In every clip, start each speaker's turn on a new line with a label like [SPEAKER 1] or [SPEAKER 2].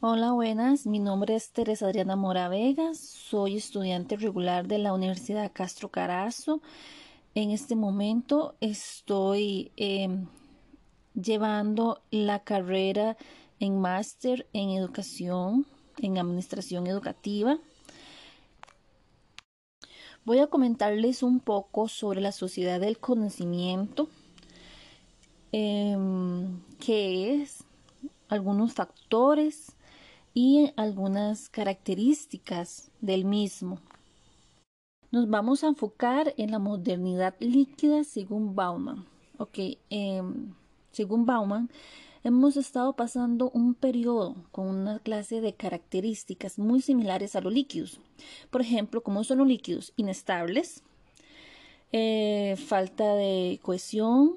[SPEAKER 1] Hola, buenas. Mi nombre es Teresa Adriana Mora Vegas. Soy estudiante regular de la Universidad Castro Carazo. En este momento estoy em, llevando la carrera en máster en educación, en administración educativa. Voy a comentarles un poco sobre la sociedad del conocimiento, em, qué es, algunos factores, y algunas características del mismo. Nos vamos a enfocar en la modernidad líquida según Bauman. Ok, em, según Bauman, hemos estado pasando un periodo con una clase de características muy similares a los líquidos. Por ejemplo, como son los líquidos inestables, eh, falta de cohesión,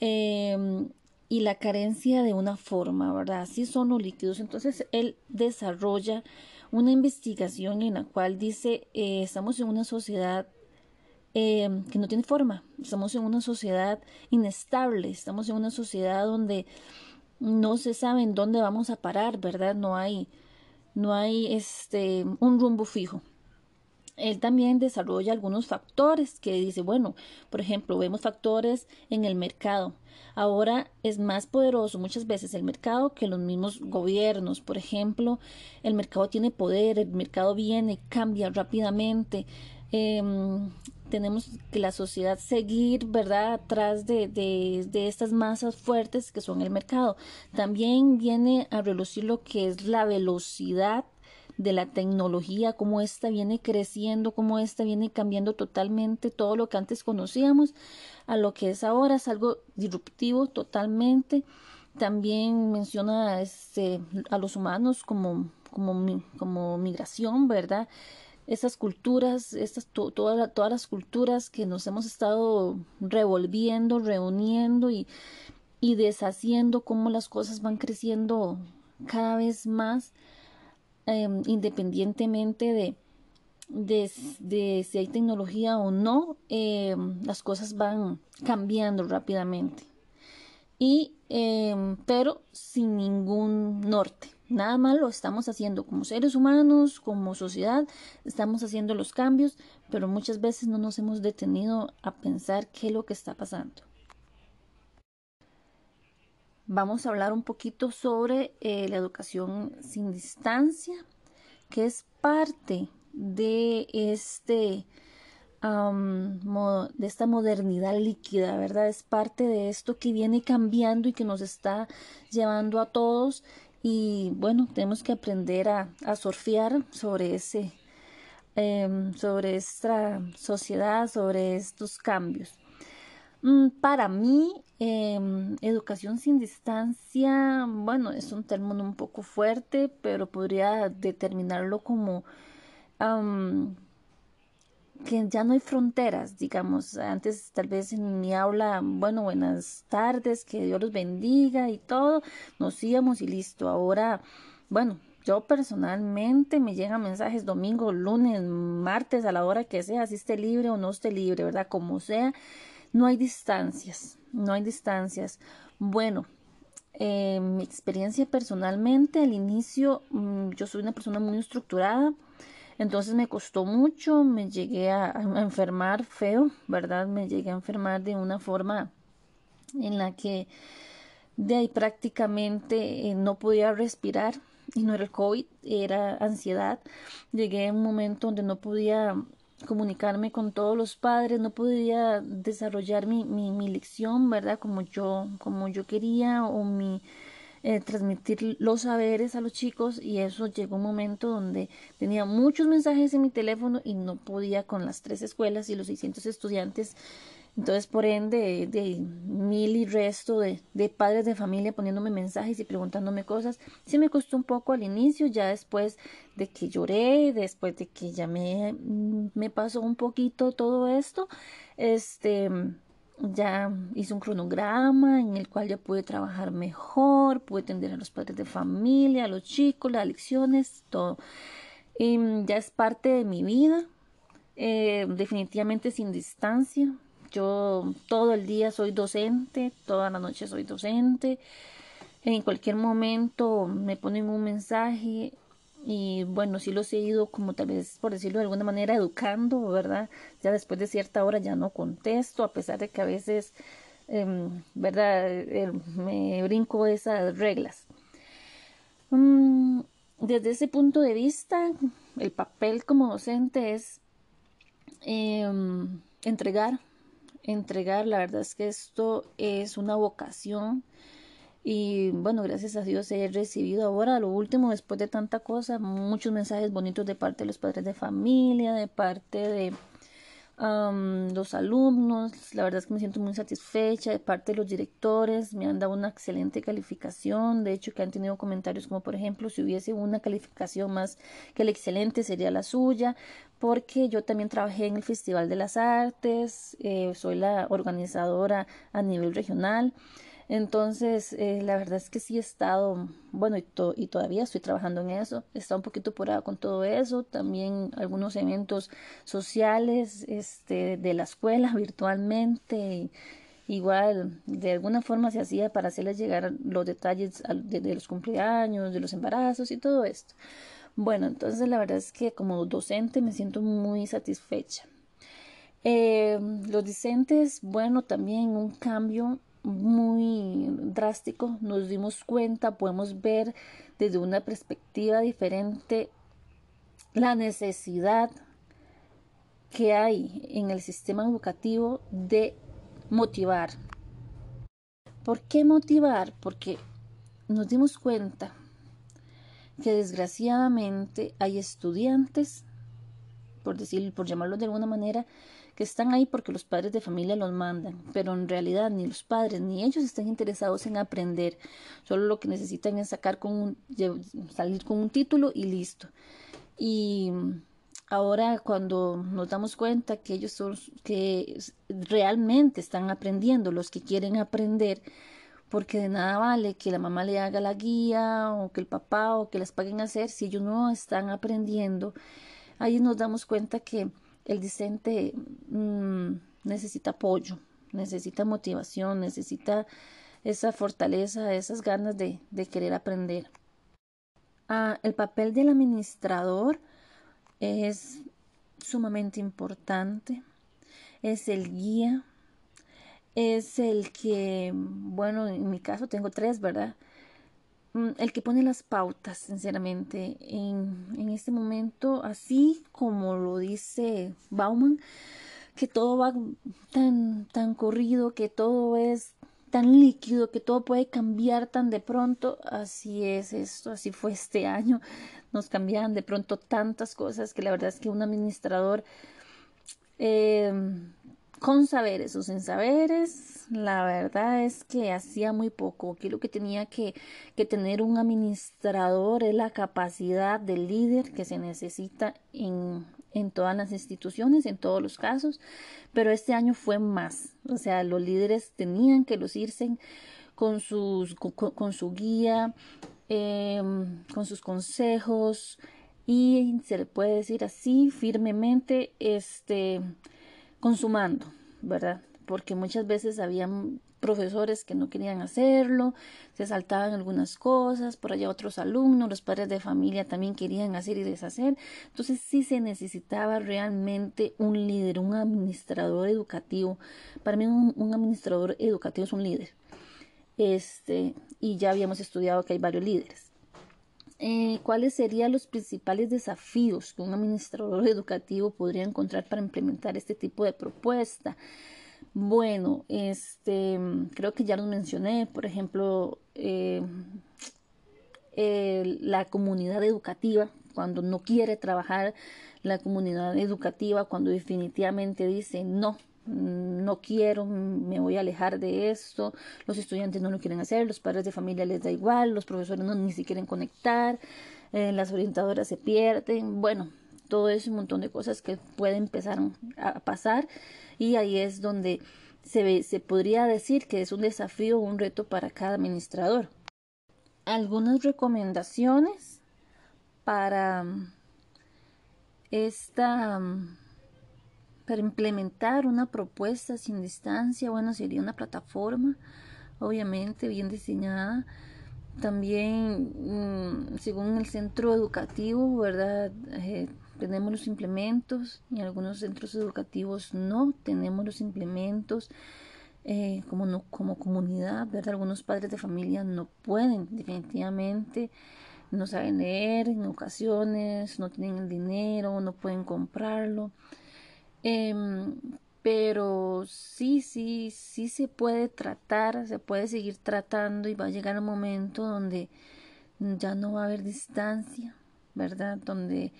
[SPEAKER 1] em, y la carencia de una forma, ¿verdad? Así son los líquidos. Entonces él desarrolla una investigación en la cual dice, eh, estamos en una sociedad eh, que no tiene forma, estamos en una sociedad inestable, estamos en una sociedad donde no se sabe en dónde vamos a parar, ¿verdad? No hay, no hay este, un rumbo fijo él también desarrolla algunos factores que dice, bueno, por ejemplo, vemos factores en el mercado. Ahora es más poderoso muchas veces el mercado que los mismos gobiernos. Por ejemplo, el mercado tiene poder, el mercado viene, cambia rápidamente. Em, tenemos que la sociedad seguir, ¿verdad?, atrás de, de, de, estas masas fuertes que son el mercado. También viene a relucir lo que es la velocidad de la tecnología, cómo ésta viene creciendo, cómo ésta viene cambiando totalmente todo lo que antes conocíamos a lo que es ahora, es algo disruptivo totalmente. También menciona este, a los humanos como, como, como migración, ¿verdad? Esas culturas, estas, todas las culturas que nos hemos estado revolviendo, reuniendo y, y deshaciendo, cómo las cosas van creciendo cada vez más Em, independientemente de, si hay tecnología o no, em, las cosas van cambiando rápidamente. Y, em, pero sin ningún norte. Nada más lo estamos haciendo como seres humanos, como sociedad, estamos haciendo los cambios, pero muchas veces no nos hemos detenido a pensar qué es lo que está pasando. Vamos a hablar un poquito sobre eh, la educación sin distancia, que es parte de este de esta modernidad líquida, ¿verdad? Es parte de esto que viene cambiando y que nos está llevando a todos y bueno, tenemos que aprender a, a surfear sobre ese, em, sobre esta sociedad, sobre estos cambios. Mm, para mí, em, educación sin distancia, bueno, es un término un poco fuerte, pero podría determinarlo como que ya no hay fronteras, digamos. Antes tal vez en mi aula, bueno, buenas tardes, que Dios los bendiga y todo, nos íbamos y listo. Ahora, bueno, yo personalmente me llegan mensajes domingo, lunes, martes, a la hora que sea, si esté libre o no esté libre, ¿verdad? Como sea no hay distancias, no hay distancias. Bueno, eh, mi experiencia personalmente, al inicio mm, yo soy una persona muy estructurada, entonces me costó mucho, me llegué a, enfermar feo, ¿verdad? Me llegué a enfermar de una forma en la que de ahí prácticamente eh, no podía respirar y no era el COVID, era ansiedad. Llegué a un momento donde no podía comunicarme con todos los padres, no podía desarrollar mi, mi, mi lección, ¿verdad? Como yo, como yo quería o mi eh, transmitir los saberes a los chicos y eso llegó un momento donde tenía muchos mensajes en mi teléfono y no podía con las tres escuelas y los 600 estudiantes entonces, por ende, de, mil y resto de, de, padres de familia poniéndome mensajes y preguntándome cosas, sí me costó un poco al inicio, ya después de que lloré, después de que ya me, me pasó un poquito todo esto, este, ya hice un cronograma en el cual ya pude trabajar mejor, pude atender a los padres de familia, a los chicos, las lecciones, todo. Y ya es parte de mi vida, eh, definitivamente sin distancia, yo todo el día soy docente, toda la noche soy docente. En cualquier momento me ponen un mensaje y bueno, sí los he ido como tal vez, por decirlo de alguna manera, educando, ¿verdad? Ya después de cierta hora ya no contesto, a pesar de que a veces, em, ¿verdad? Eh, me brinco esas reglas. Mm, desde ese punto de vista, el papel como docente es em, entregar, entregar, la verdad es que esto es una vocación y bueno, gracias a Dios he recibido ahora, lo último, después de tanta cosa, muchos mensajes bonitos de parte de los padres de familia, de parte de los alumnos. La verdad es que me siento muy satisfecha de parte de los directores. Me han dado una excelente calificación. De hecho, que han tenido comentarios como, por ejemplo, si hubiese una calificación más que la excelente sería la suya, porque yo también trabajé en el Festival de las Artes. Eh, soy la organizadora a nivel regional. Entonces, eh, la verdad es que sí he estado, bueno, y, y, todavía estoy trabajando en eso, he estado un poquito apurada con todo eso, también algunos eventos sociales este, de la escuela virtualmente, igual de alguna forma se hacía para hacerles llegar los detalles de, los cumpleaños, de los embarazos y todo esto. Bueno, entonces la verdad es que como docente me siento muy satisfecha. Eh, los docentes, bueno, también un cambio muy drástico, nos dimos cuenta, podemos ver desde una perspectiva diferente la necesidad que hay en el sistema educativo de motivar. ¿Por qué motivar? Porque nos dimos cuenta que desgraciadamente hay estudiantes, por decir, por llamarlo de alguna manera, que están ahí porque los padres de familia los mandan, pero en realidad ni los padres ni ellos están interesados en aprender, solo lo que necesitan es sacar con un, salir con un título y listo. Y ahora cuando nos damos cuenta que ellos son que realmente están aprendiendo, los que quieren aprender, porque de nada vale que la mamá le haga la guía o que el papá o que les paguen hacer si ellos no están aprendiendo. Ahí nos damos cuenta que el discente mm, necesita apoyo, necesita motivación, necesita esa fortaleza, esas ganas de, querer aprender. Ah, el papel del administrador es sumamente importante, es el guía, es el que, bueno, en mi caso tengo tres, ¿verdad? Mm, el que pone las pautas, sinceramente, en, en este momento, así como lo dice Bauman, que todo va tan, tan corrido, que todo es tan líquido, que todo puede cambiar tan de pronto, así es esto, así fue este año, nos cambiaban de pronto tantas cosas que la verdad es que un administrador eh, con saberes o sin saberes, la verdad es que hacía muy poco. Aquí lo que tenía que, que tener un administrador es la capacidad del líder que se necesita en, en todas las instituciones, en todos los casos, pero este año fue más. O sea, los líderes tenían que lucirse con, sus, con, su guía, em, con sus consejos y se le puede decir así firmemente, este consumando, ¿verdad? Porque muchas veces habían profesores que no querían hacerlo, se saltaban algunas cosas, por allá otros alumnos, los padres de familia también querían hacer y deshacer. Entonces sí se necesitaba realmente un líder, un administrador educativo. Para mí un, administrador educativo es un líder. Este, y ya habíamos estudiado que hay varios líderes. Eh, cuáles serían los principales desafíos que un administrador educativo podría encontrar para implementar este tipo de propuesta. Bueno, este, creo que ya los mencioné, por ejemplo, eh, la comunidad educativa, cuando no quiere trabajar la comunidad educativa, cuando definitivamente dice no, no quiero, me voy a alejar de esto, los estudiantes no lo quieren hacer, los padres de familia les da igual, los profesores no ni siquiera quieren conectar, eh, las orientadoras se pierden, bueno, todo es un montón de cosas que pueden empezar a pasar y ahí es donde se, se podría decir que es un desafío un reto para cada administrador. Algunas recomendaciones para esta para implementar una propuesta sin distancia, bueno, sería una plataforma, obviamente bien diseñada, también, mm, según el centro educativo, ¿verdad? Eh, tenemos los implementos y algunos centros educativos no tenemos los implementos eh, como, no, como comunidad, ¿verdad? Algunos padres de familia no pueden definitivamente, no saben leer en ocasiones, no tienen el dinero, no pueden comprarlo. Em, pero sí, sí, sí se puede tratar, se puede seguir tratando y va a llegar un momento donde ya no va a haber distancia, ¿verdad? Donde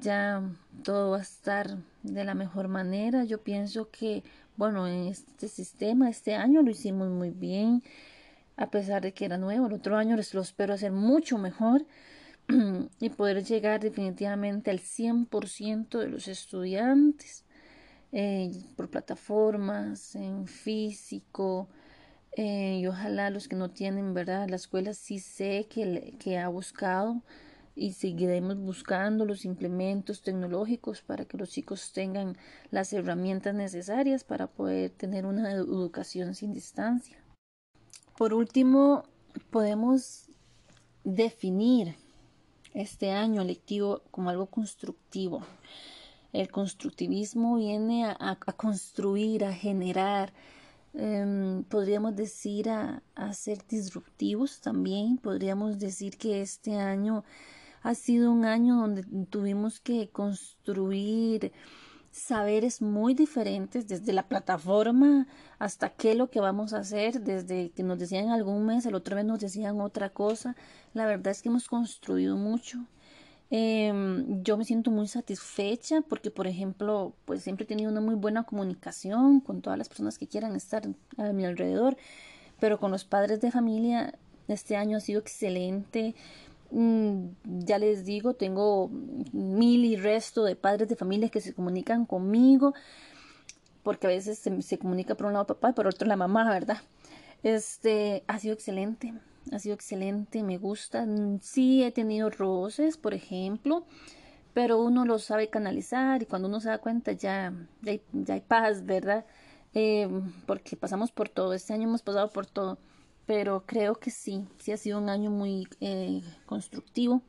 [SPEAKER 1] ya todo va a estar de la mejor manera. Yo pienso que, bueno, en este sistema, este año lo hicimos muy bien, a pesar de que era nuevo. El otro año lo espero hacer mucho mejor y poder llegar definitivamente al 100% de los estudiantes eh, por plataformas, en físico. Eh, y ojalá los que no tienen, ¿verdad? La escuela sí sé que, que ha buscado y seguiremos buscando los implementos tecnológicos para que los chicos tengan las herramientas necesarias para poder tener una educación sin distancia. Por último, podemos definir este año lectivo como algo constructivo. El constructivismo viene a, construir, a generar, em, podríamos decir a, a, ser disruptivos también. Podríamos decir que este año ha sido un año donde tuvimos que construir saberes muy diferentes desde la plataforma hasta qué es lo que vamos a hacer, desde que nos decían algún mes, el otro mes nos decían otra cosa. La verdad es que hemos construido mucho. Em, yo me siento muy satisfecha porque, por ejemplo, pues siempre he tenido una muy buena comunicación con todas las personas que quieran estar a mi alrededor, pero con los padres de familia este año ha sido excelente. Mm, ya les digo, tengo mil y resto de padres de familia que se comunican conmigo, porque a veces se, comunica por un lado papá y por otro la mamá, ¿verdad? Este ha sido excelente ha sido excelente, me gusta. Sí he tenido roces, por ejemplo, pero uno lo sabe canalizar y cuando uno se da cuenta ya, ya, hay, paz, ¿verdad? Eh, porque pasamos por todo, este año hemos pasado por todo, pero creo que sí, sí ha sido un año muy eh, constructivo.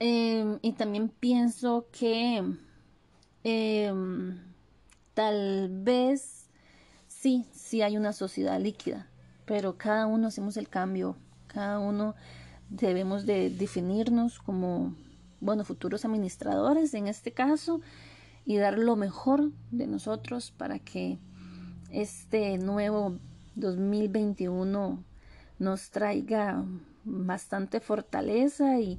[SPEAKER 1] Em, y también pienso que em, tal vez sí, sí hay una sociedad líquida pero cada uno hacemos el cambio, cada uno debemos de definirnos como, bueno, futuros administradores en este caso y dar lo mejor de nosotros para que este nuevo 2021 nos traiga bastante fortaleza y,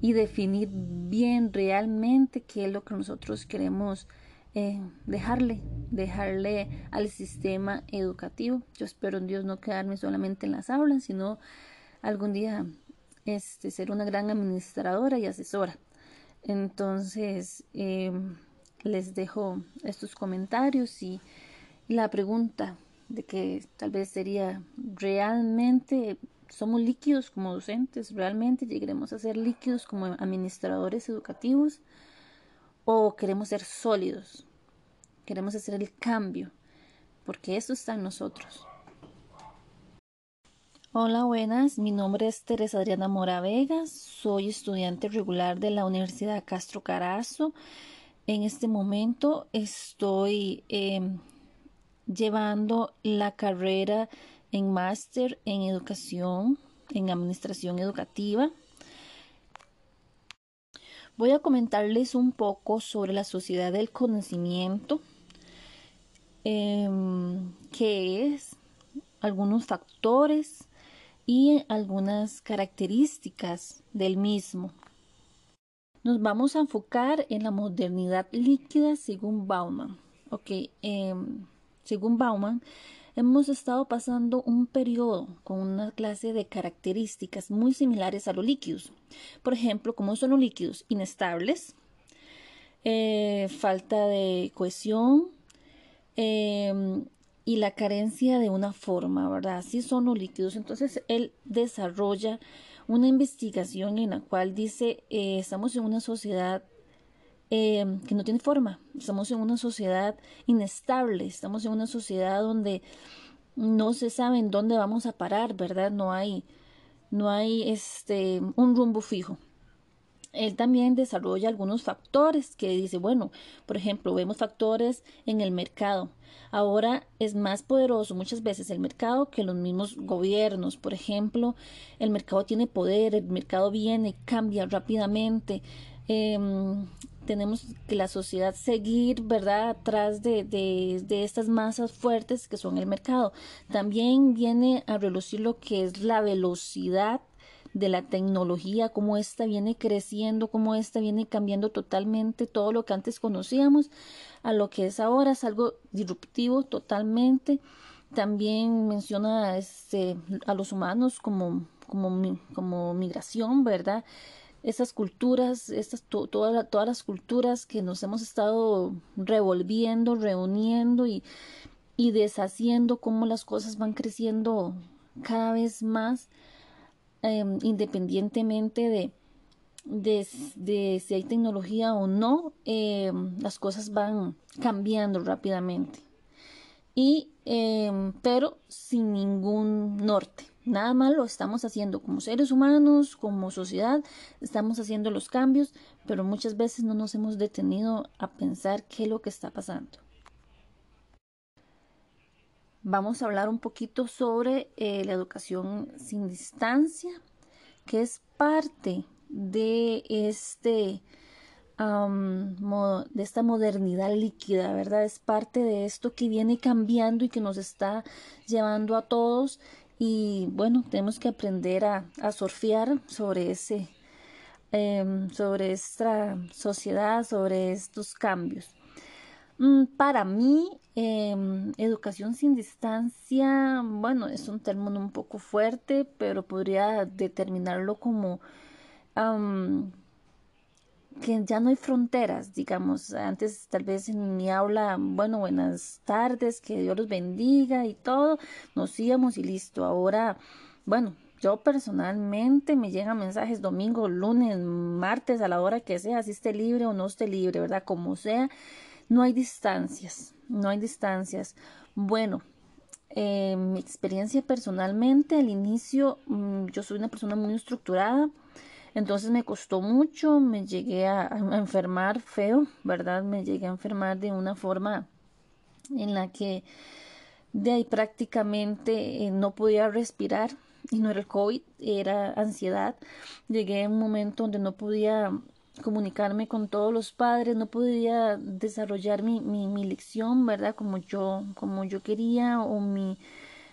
[SPEAKER 1] y definir bien realmente qué es lo que nosotros queremos eh, dejarle, dejarle al sistema educativo. Yo espero en Dios no quedarme solamente en las aulas, sino algún día este, ser una gran administradora y asesora. Entonces, em, les dejo estos comentarios y la pregunta de que tal vez sería realmente somos líquidos como docentes, realmente llegaremos a ser líquidos como administradores educativos o queremos ser sólidos, queremos hacer el cambio, porque eso está en nosotros. Hola, buenas. Mi nombre es Teresa Adriana Mora Vegas. Soy estudiante regular de la Universidad Castro Carazo. En este momento estoy em, llevando la carrera en máster en educación, en administración educativa. Voy a comentarles un poco sobre la sociedad del conocimiento, em, que es algunos factores y algunas características del mismo. Nos vamos a enfocar en la modernidad líquida según Bauman. Ok, em, según Bauman, hemos estado pasando un periodo con una clase de características muy similares a los líquidos. Por ejemplo, como son los líquidos inestables, eh, falta de cohesión em, y la carencia de una forma, ¿verdad? Así son los líquidos. Entonces, él desarrolla una investigación en la cual dice, eh, estamos en una sociedad Em, que no tiene forma. Estamos en una sociedad inestable, estamos en una sociedad donde no se sabe en dónde vamos a parar, ¿verdad? No hay, no hay este, un rumbo fijo. Él también desarrolla algunos factores que dice, bueno, por ejemplo, vemos factores en el mercado. Ahora es más poderoso muchas veces el mercado que los mismos gobiernos. Por ejemplo, el mercado tiene poder, el mercado viene, cambia rápidamente. Em, tenemos que la sociedad seguir, ¿verdad?, atrás de, de, de, estas masas fuertes que son el mercado. También viene a relucir lo que es la velocidad de la tecnología, cómo esta viene creciendo, cómo esta viene cambiando totalmente todo lo que antes conocíamos a lo que es ahora, es algo disruptivo totalmente. También menciona este, a los humanos como, como, como migración, ¿verdad? Esas culturas, estas, todas las culturas que nos hemos estado revolviendo, reuniendo y, y deshaciendo, cómo las cosas van creciendo cada vez más Em, independientemente de, de, si hay tecnología o no, em, las cosas van cambiando rápidamente. Y, em, pero sin ningún norte. Nada malo estamos haciendo como seres humanos, como sociedad, estamos haciendo los cambios, pero muchas veces no nos hemos detenido a pensar qué es lo que está pasando. Vamos a hablar un poquito sobre eh, la educación sin distancia, que es parte de este de esta modernidad líquida, ¿verdad? Es parte de esto que viene cambiando y que nos está llevando a todos y bueno, tenemos que aprender a, a surfear sobre ese, em, sobre esta sociedad, sobre estos cambios. Mm, para mí, em, educación sin distancia, bueno, es un término un poco fuerte, pero podría determinarlo como que ya no hay fronteras, digamos. Antes tal vez en mi aula, bueno, buenas tardes, que Dios los bendiga y todo, nos íbamos y listo. Ahora, bueno, yo personalmente me llegan mensajes domingo, lunes, martes, a la hora que sea, si esté libre o no esté libre, ¿verdad? Como sea no hay distancias, no hay distancias. Bueno, eh, mi experiencia personalmente, al inicio mm, yo soy una persona muy estructurada, entonces me costó mucho, me llegué a, enfermar feo, ¿verdad? Me llegué a enfermar de una forma en la que de ahí prácticamente eh, no podía respirar y no era el COVID, era ansiedad. Llegué a un momento donde no podía comunicarme con todos los padres, no podía desarrollar mi, mi, mi lección, ¿verdad? Como yo, como yo quería o mi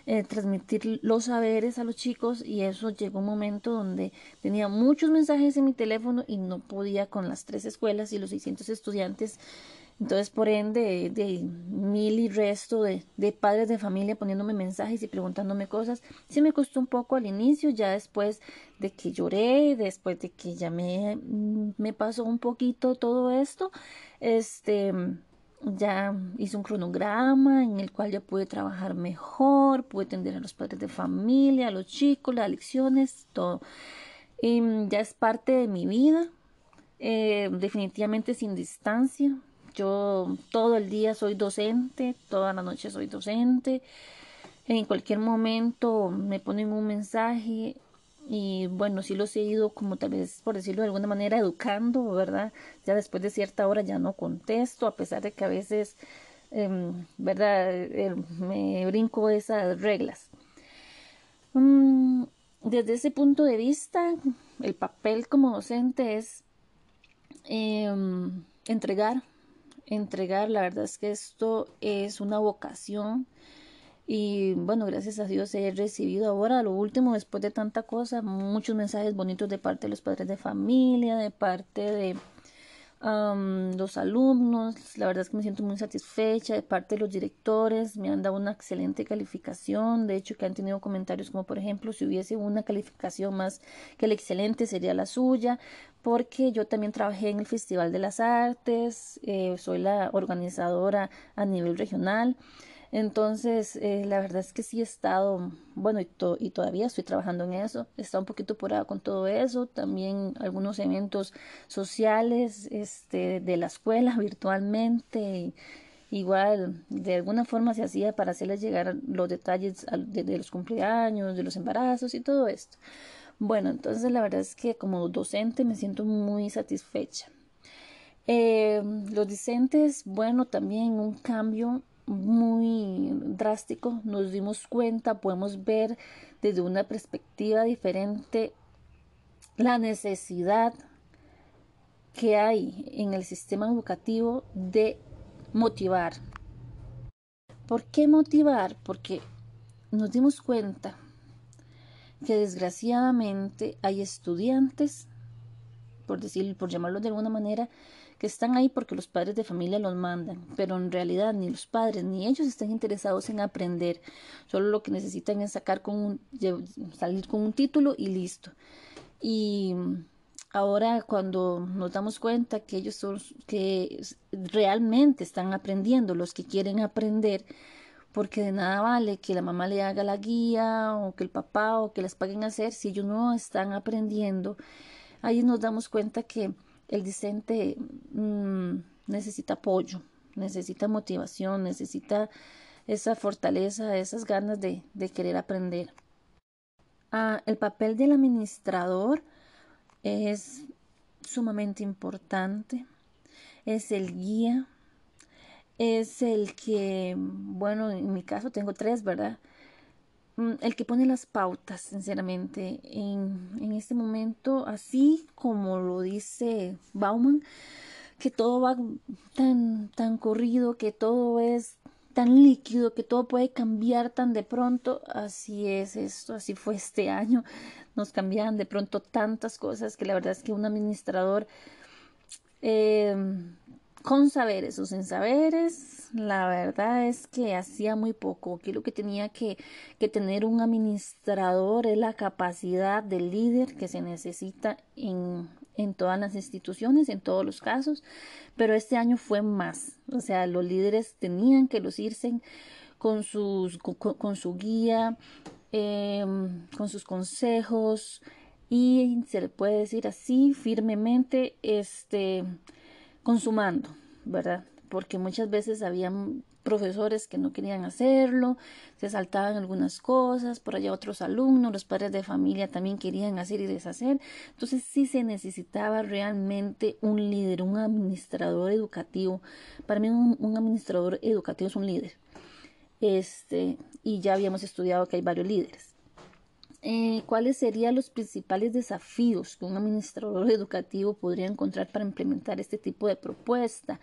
[SPEAKER 1] eh, transmitir los saberes a los chicos y eso llegó un momento donde tenía muchos mensajes en mi teléfono y no podía con las tres escuelas y los 600 estudiantes. Entonces, por ende, de, mil y resto de, de, padres de familia poniéndome mensajes y preguntándome cosas, sí me costó un poco al inicio, ya después de que lloré, después de que ya me, me pasó un poquito todo esto, este, ya hice un cronograma en el cual ya pude trabajar mejor, pude atender a los padres de familia, a los chicos, las lecciones, todo. Y ya es parte de mi vida, eh, definitivamente sin distancia, yo todo el día soy docente, toda la noche soy docente. En cualquier momento me ponen un mensaje y bueno, sí los he ido como tal vez, por decirlo de alguna manera, educando, ¿verdad? Ya después de cierta hora ya no contesto, a pesar de que a veces, em, ¿verdad? Eh, me brinco esas reglas. Mm, desde ese punto de vista, el papel como docente es em, entregar entregar. La verdad es que esto es una vocación y bueno, gracias a Dios he recibido ahora, lo último, después de tanta cosa, muchos mensajes bonitos de parte de los padres de familia, de parte de los alumnos. La verdad es que me siento muy satisfecha de parte de los directores. Me han dado una excelente calificación. De hecho, que han tenido comentarios como, por ejemplo, si hubiese una calificación más que la excelente sería la suya porque yo también trabajé en el Festival de las Artes, eh, soy la organizadora a nivel regional. Entonces, eh, la verdad es que sí he estado, bueno, y, y, todavía estoy trabajando en eso, he estado un poquito apurada con todo eso, también algunos eventos sociales este, de la escuela virtualmente, igual de alguna forma se hacía para hacerles llegar los detalles de los cumpleaños, de los embarazos y todo esto. Bueno, entonces la verdad es que como docente me siento muy satisfecha. Eh, los docentes, bueno, también un cambio muy drástico, nos dimos cuenta, podemos ver desde una perspectiva diferente la necesidad que hay en el sistema educativo de motivar. ¿Por qué motivar? Porque nos dimos cuenta que desgraciadamente hay estudiantes, por decir, por llamarlo de alguna manera, que están ahí porque los padres de familia los mandan, pero en realidad ni los padres ni ellos están interesados en aprender, solo lo que necesitan es sacar con un, salir con un título y listo. Y ahora cuando nos damos cuenta que ellos son que realmente están aprendiendo, los que quieren aprender, porque de nada vale que la mamá le haga la guía o que el papá o que les paguen hacer si ellos no están aprendiendo. Ahí nos damos cuenta que el discente mm, necesita apoyo, necesita motivación, necesita esa fortaleza, esas ganas de, querer aprender. Ah, el papel del administrador es sumamente importante, es el guía, es el que, bueno, en mi caso tengo tres, ¿verdad? Mm, el que pone las pautas, sinceramente, en, en este momento, así como lo dice Bauman, que todo va tan, tan corrido, que todo es tan líquido, que todo puede cambiar tan de pronto, así es esto, así fue este año, nos cambiaban de pronto tantas cosas que la verdad es que un administrador eh, con saberes o sin saberes, la verdad es que hacía muy poco. Aquí lo que tenía que, que, tener un administrador es la capacidad del líder que se necesita en, en todas las instituciones, en todos los casos, pero este año fue más. O sea, los líderes tenían que lucirse con, sus, con, su guía, em, con sus consejos y se le puede decir así firmemente, este consumando, ¿verdad? Porque muchas veces habían profesores que no querían hacerlo, se saltaban algunas cosas, por allá otros alumnos, los padres de familia también querían hacer y deshacer. Entonces sí se necesitaba realmente un líder, un administrador educativo. Para mí un, un administrador educativo es un líder. Este, y ya habíamos estudiado que hay varios líderes. Eh, cuáles serían los principales desafíos que un administrador educativo podría encontrar para implementar este tipo de propuesta.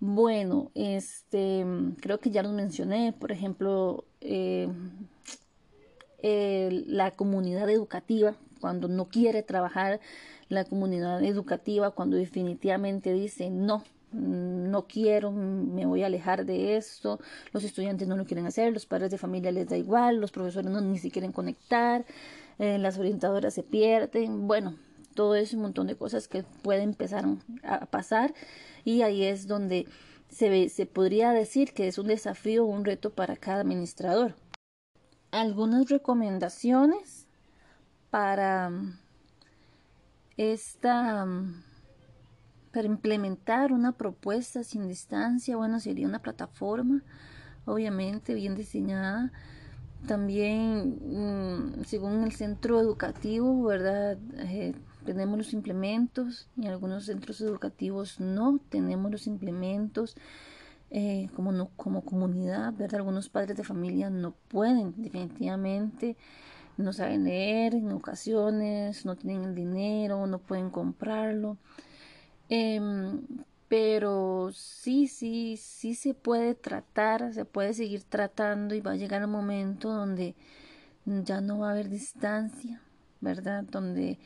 [SPEAKER 1] Bueno, este, creo que ya lo mencioné, por ejemplo, eh, la comunidad educativa, cuando no quiere trabajar la comunidad educativa, cuando definitivamente dice no, no quiero, me voy a alejar de esto, los estudiantes no lo quieren hacer, los padres de familia les da igual, los profesores no ni siquiera quieren conectar, eh, las orientadoras se pierden, bueno, todo es un montón de cosas que pueden empezar a pasar y ahí es donde se, se podría decir que es un desafío un reto para cada administrador. Algunas recomendaciones para esta para implementar una propuesta sin distancia, bueno, sería una plataforma, obviamente bien diseñada. También, mm, según el centro educativo, ¿verdad? Eh, tenemos los implementos y algunos centros educativos no tenemos los implementos. Eh, como, no, como comunidad, ¿verdad? Algunos padres de familia no pueden definitivamente, no saben leer en ocasiones, no tienen el dinero, no pueden comprarlo. Em, pero sí, sí, sí se puede tratar, se puede seguir tratando y va a llegar un momento donde ya no va a haber distancia, ¿verdad? Donde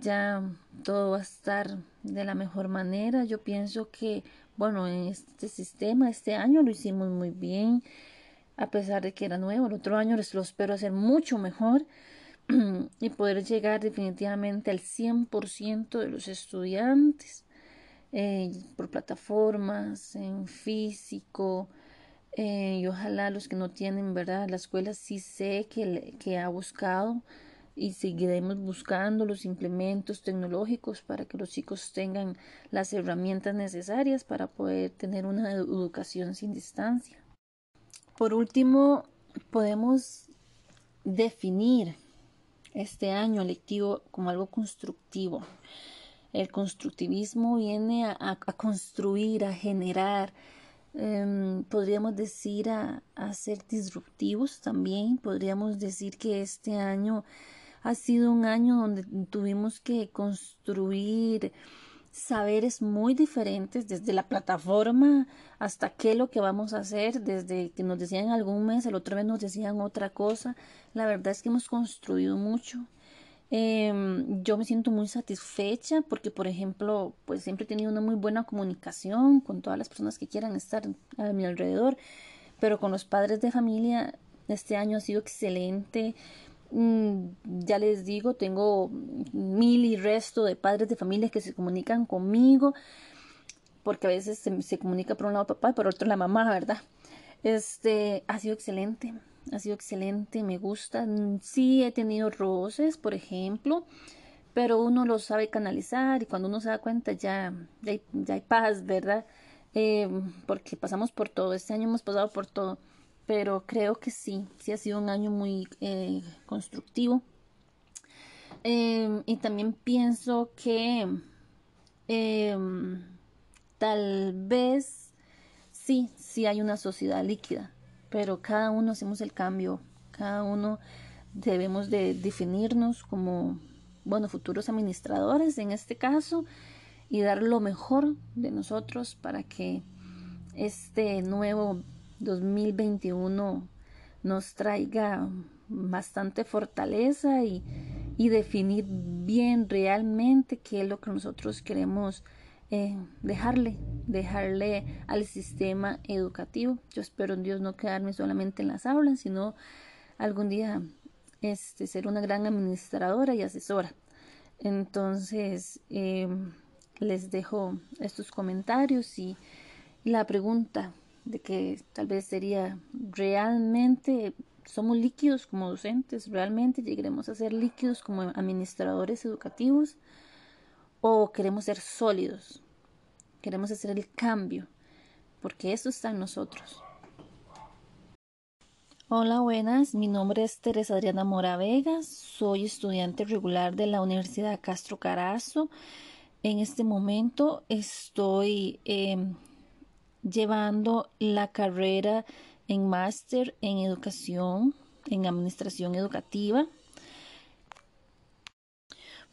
[SPEAKER 1] ya todo va a estar de la mejor manera. Yo pienso que, bueno, en este sistema, este año lo hicimos muy bien, a pesar de que era nuevo. El otro año lo espero hacer mucho mejor y poder llegar definitivamente al 100% de los estudiantes eh, por plataformas, en físico. Eh, y ojalá los que no tienen, ¿verdad? La escuela sí sé que, que ha buscado y seguiremos buscando los implementos tecnológicos para que los chicos tengan las herramientas necesarias para poder tener una educación sin distancia. Por último, podemos definir este año lectivo como algo constructivo. El constructivismo viene a, construir, a generar, em, podríamos decir a, a, ser disruptivos también. Podríamos decir que este año ha sido un año donde tuvimos que construir saberes muy diferentes desde la plataforma hasta qué es lo que vamos a hacer, desde que nos decían algún mes, el otro mes nos decían otra cosa. La verdad es que hemos construido mucho. Em, yo me siento muy satisfecha porque, por ejemplo, pues siempre he tenido una muy buena comunicación con todas las personas que quieran estar a mi alrededor, pero con los padres de familia este año ha sido excelente. Mm, ya les digo, tengo mil y resto de padres de familia que se comunican conmigo, porque a veces se, comunica por un lado papá y por otro la mamá, ¿verdad? Este ha sido excelente ha sido excelente, me gusta. Mm, sí he tenido roces, por ejemplo, pero uno lo sabe canalizar y cuando uno se da cuenta ya, ya, hay, paz, ¿verdad? Eh, porque pasamos por todo, este año hemos pasado por todo, pero creo que sí, sí ha sido un año muy eh, constructivo. Em, y también pienso que tal vez sí, sí hay una sociedad líquida pero cada uno hacemos el cambio, cada uno debemos de definirnos como, bueno, futuros administradores en este caso y dar lo mejor de nosotros para que este nuevo 2021 nos traiga bastante fortaleza y, y definir bien realmente qué es lo que nosotros queremos eh, dejarle, dejarle al sistema educativo. Yo espero en Dios no quedarme solamente en las aulas, sino algún día este, ser una gran administradora y asesora. Entonces, em, les dejo estos comentarios y la pregunta de que tal vez sería realmente somos líquidos como docentes, realmente llegaremos a ser líquidos como administradores educativos o queremos ser sólidos, queremos hacer el cambio, porque eso está en nosotros. Hola, buenas. Mi nombre es Teresa Adriana Mora Vegas. Soy estudiante regular de la Universidad Castro Carazo. En este momento estoy em, llevando la carrera en máster en educación, en administración educativa.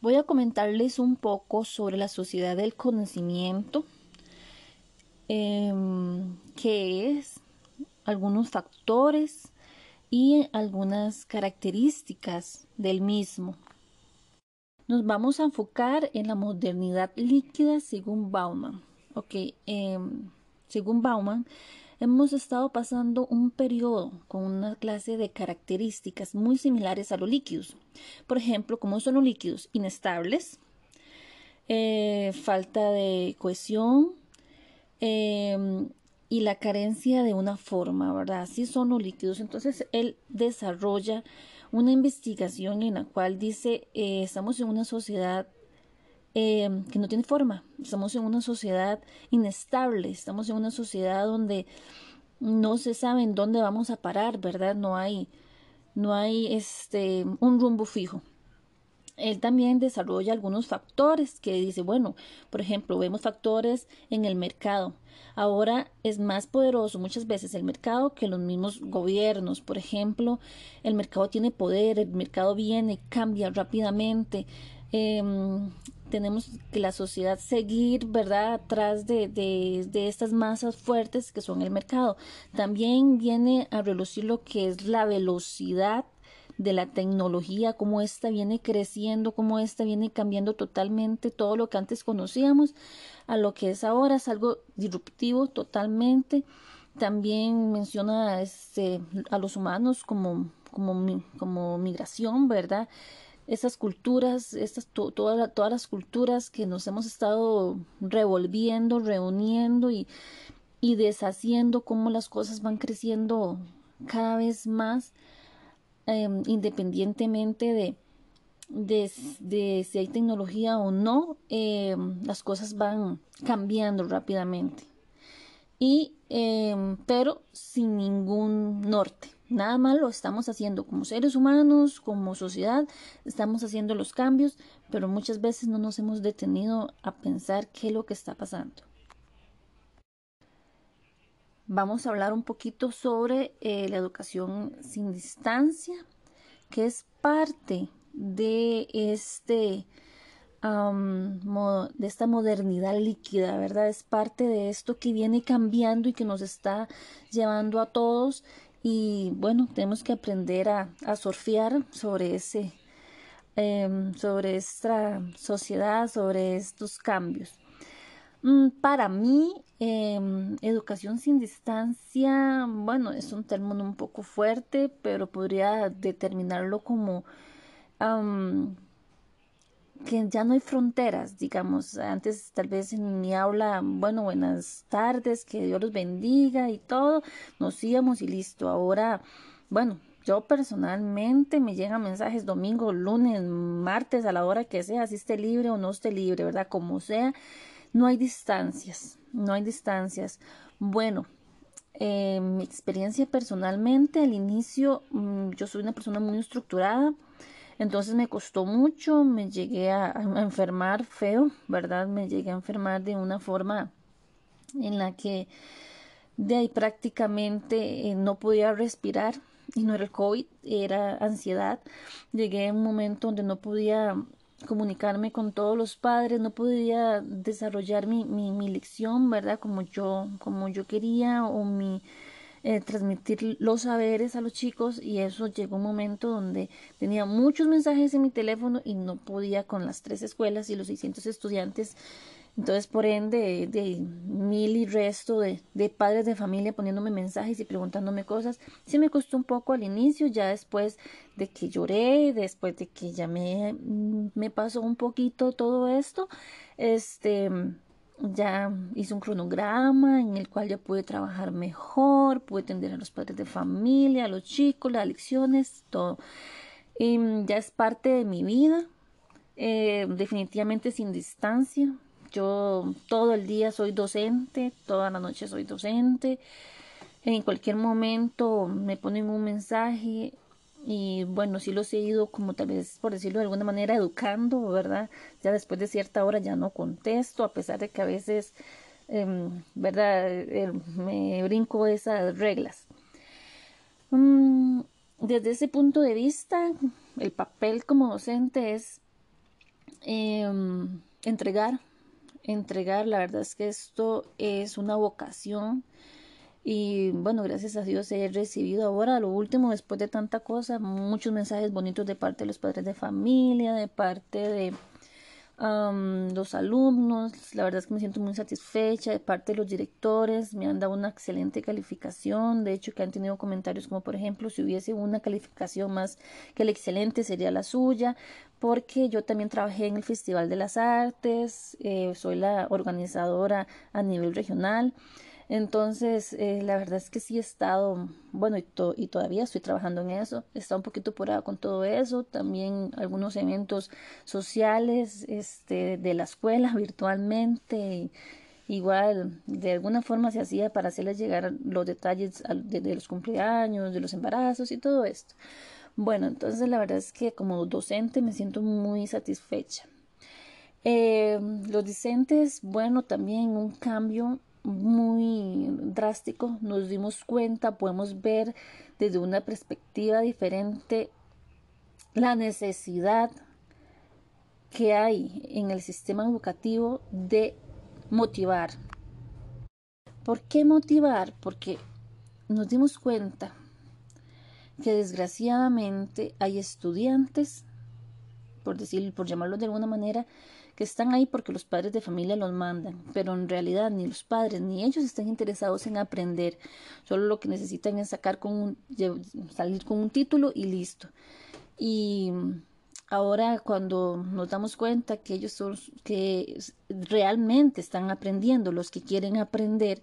[SPEAKER 1] Voy a comentarles un poco sobre la sociedad del conocimiento, em, qué es, algunos factores y algunas características del mismo. Nos vamos a enfocar en la modernidad líquida según Bauman. Ok, em, según Bauman, hemos estado pasando un periodo con una clase de características muy similares a los líquidos. Por ejemplo, como son los líquidos inestables, eh, falta de cohesión em, y la carencia de una forma, ¿verdad? Así son los líquidos. Entonces, él desarrolla una investigación en la cual dice, eh, estamos en una sociedad Em, que no tiene forma. Estamos en una sociedad inestable, estamos en una sociedad donde no se sabe en dónde vamos a parar, ¿verdad? No hay, no hay este, un rumbo fijo. Él también desarrolla algunos factores que dice, bueno, por ejemplo, vemos factores en el mercado. Ahora es más poderoso muchas veces el mercado que los mismos gobiernos. Por ejemplo, el mercado tiene poder, el mercado viene, cambia rápidamente. Em, tenemos que la sociedad seguir, ¿verdad?, atrás de, de, de, estas masas fuertes que son el mercado. También viene a relucir lo que es la velocidad de la tecnología, cómo esta viene creciendo, cómo esta viene cambiando totalmente todo lo que antes conocíamos a lo que es ahora, es algo disruptivo totalmente. También menciona este, a los humanos como, como, como migración, ¿verdad? Esas culturas, estas, todas las culturas que nos hemos estado revolviendo, reuniendo y, y deshaciendo, cómo las cosas van creciendo cada vez más, em, independientemente de, de, si hay tecnología o no, em, las cosas van cambiando rápidamente. Y, em, pero sin ningún norte, nada malo estamos haciendo como seres humanos, como sociedad, estamos haciendo los cambios, pero muchas veces no nos hemos detenido a pensar qué es lo que está pasando. Vamos a hablar un poquito sobre eh, la educación sin distancia, que es parte de este de esta modernidad líquida, ¿verdad? Es parte de esto que viene cambiando y que nos está llevando a todos y bueno, tenemos que aprender a, a surfear sobre ese, em, sobre esta sociedad, sobre estos cambios. Mm, para mí, em, educación sin distancia, bueno, es un término un poco fuerte, pero podría determinarlo como que ya no hay fronteras, digamos, antes tal vez en mi aula, bueno, buenas tardes, que Dios los bendiga y todo, nos íbamos y listo. Ahora, bueno, yo personalmente me llegan mensajes domingo, lunes, martes, a la hora que sea, si esté libre o no esté libre, ¿verdad? Como sea, no hay distancias, no hay distancias. Bueno, eh, mi experiencia personalmente, al inicio, mm, yo soy una persona muy estructurada, entonces me costó mucho, me llegué a, enfermar feo, ¿verdad? Me llegué a enfermar de una forma en la que de ahí prácticamente eh, no podía respirar y no era el COVID, era ansiedad. Llegué a un momento donde no podía comunicarme con todos los padres, no podía desarrollar mi, mi, mi lección, ¿verdad? Como yo, como yo quería o mi eh, transmitir los saberes a los chicos y eso llegó un momento donde tenía muchos mensajes en mi teléfono y no podía con las tres escuelas y los 600 estudiantes. Entonces, por ende, de, mil y resto de, de, padres de familia poniéndome mensajes y preguntándome cosas, sí me costó un poco al inicio, ya después de que lloré, después de que ya me, me pasó un poquito todo esto, este, ya hice un cronograma en el cual ya pude trabajar mejor, pude atender a los padres de familia, a los chicos, las lecciones, todo. Y mm, ya es parte de mi vida, eh, definitivamente sin distancia. Yo todo el día soy docente, toda la noche soy docente. En cualquier momento me ponen un mensaje y bueno, sí los he ido como tal vez, por decirlo de alguna manera, educando, ¿verdad? Ya después de cierta hora ya no contesto, a pesar de que a veces, em, ¿verdad? Eh, me brinco esas reglas. Mm, desde ese punto de vista, el papel como docente es em, entregar, entregar, la verdad es que esto es una vocación y bueno, gracias a Dios he recibido ahora, lo último, después de tanta cosa, muchos mensajes bonitos de parte de los padres de familia, de parte de los alumnos. La verdad es que me siento muy satisfecha de parte de los directores. Me han dado una excelente calificación. De hecho, que han tenido comentarios como, por ejemplo, si hubiese una calificación más que la excelente sería la suya, porque yo también trabajé en el Festival de las Artes, eh, soy la organizadora a nivel regional. Entonces, eh, la verdad es que sí he estado, bueno, y, y, todavía estoy trabajando en eso, he estado un poquito apurada con todo eso, también algunos eventos sociales este, de la escuela virtualmente, igual de alguna forma se hacía para hacerles llegar los detalles de, los cumpleaños, de los embarazos y todo esto. Bueno, entonces la verdad es que como docente me siento muy satisfecha. Eh, los docentes, bueno, también un cambio muy drástico, nos dimos cuenta, podemos ver desde una perspectiva diferente la necesidad que hay en el sistema educativo de motivar. ¿Por qué motivar? Porque nos dimos cuenta que desgraciadamente hay estudiantes, por decir, por llamarlo de alguna manera, que están ahí porque los padres de familia los mandan, pero en realidad ni los padres ni ellos están interesados en aprender, solo lo que necesitan es sacar con un, salir con un título y listo. Y ahora cuando nos damos cuenta que ellos son que realmente están aprendiendo, los que quieren aprender,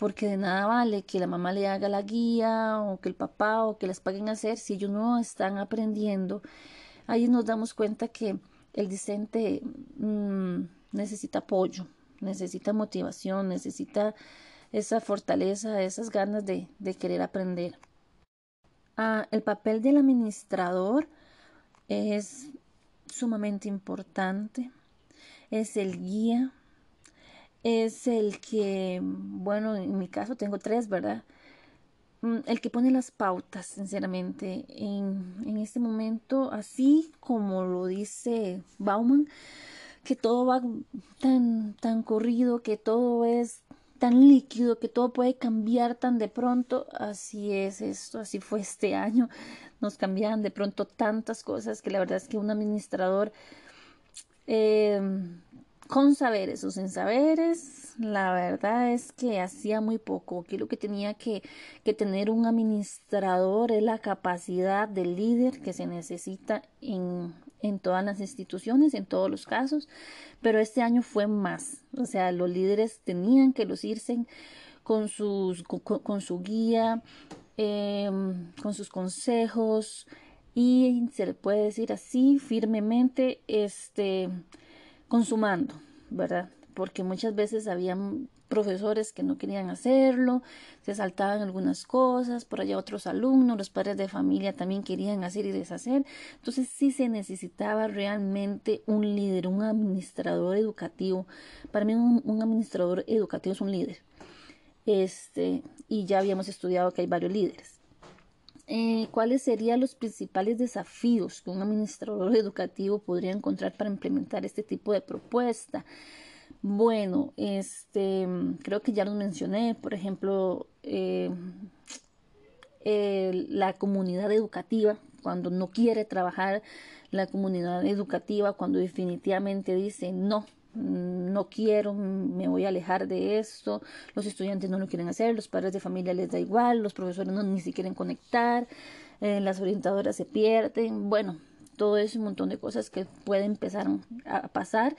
[SPEAKER 1] porque de nada vale que la mamá le haga la guía o que el papá o que les paguen hacer si ellos no están aprendiendo. Ahí nos damos cuenta que el discente mm, necesita apoyo, necesita motivación, necesita esa fortaleza, esas ganas de, querer aprender. Ah, el papel del administrador es sumamente importante. Es el guía. Es el que, bueno, en mi caso tengo tres, ¿verdad? Mm, el que pone las pautas, sinceramente, en, en este momento, así como lo dice Bauman, que todo va tan, tan corrido, que todo es tan líquido, que todo puede cambiar tan de pronto. Así es esto, así fue este año. Nos cambiaban de pronto tantas cosas que la verdad es que un administrador eh, con saberes o sin saberes, la verdad es que hacía muy poco. Aquí lo que tenía que, tener un administrador es la capacidad del líder que se necesita en, en todas las instituciones, en todos los casos, pero este año fue más. O sea, los líderes tenían que lucirse con, sus, con, su guía, em, con sus consejos y se le puede decir así firmemente, este, consumando, ¿verdad? Porque muchas veces habían profesores que no querían hacerlo, se saltaban algunas cosas, por allá otros alumnos, los padres de familia también querían hacer y deshacer. Entonces sí se necesitaba realmente un líder, un administrador educativo. Para mí un, administrador educativo es un líder. Este, y ya habíamos estudiado que hay varios líderes. Eh, ¿Cuáles serían los principales desafíos que un administrador educativo podría encontrar para implementar este tipo de propuesta? Bueno, este, creo que ya los mencioné, por ejemplo, eh, la comunidad educativa, cuando no quiere trabajar la comunidad educativa, cuando definitivamente dice no, no quiero, me voy a alejar de esto, los estudiantes no lo quieren hacer, los padres de familia les da igual, los profesores no ni siquiera quieren conectar, eh, las orientadoras se pierden, bueno, todo ese montón de cosas que pueden empezar a pasar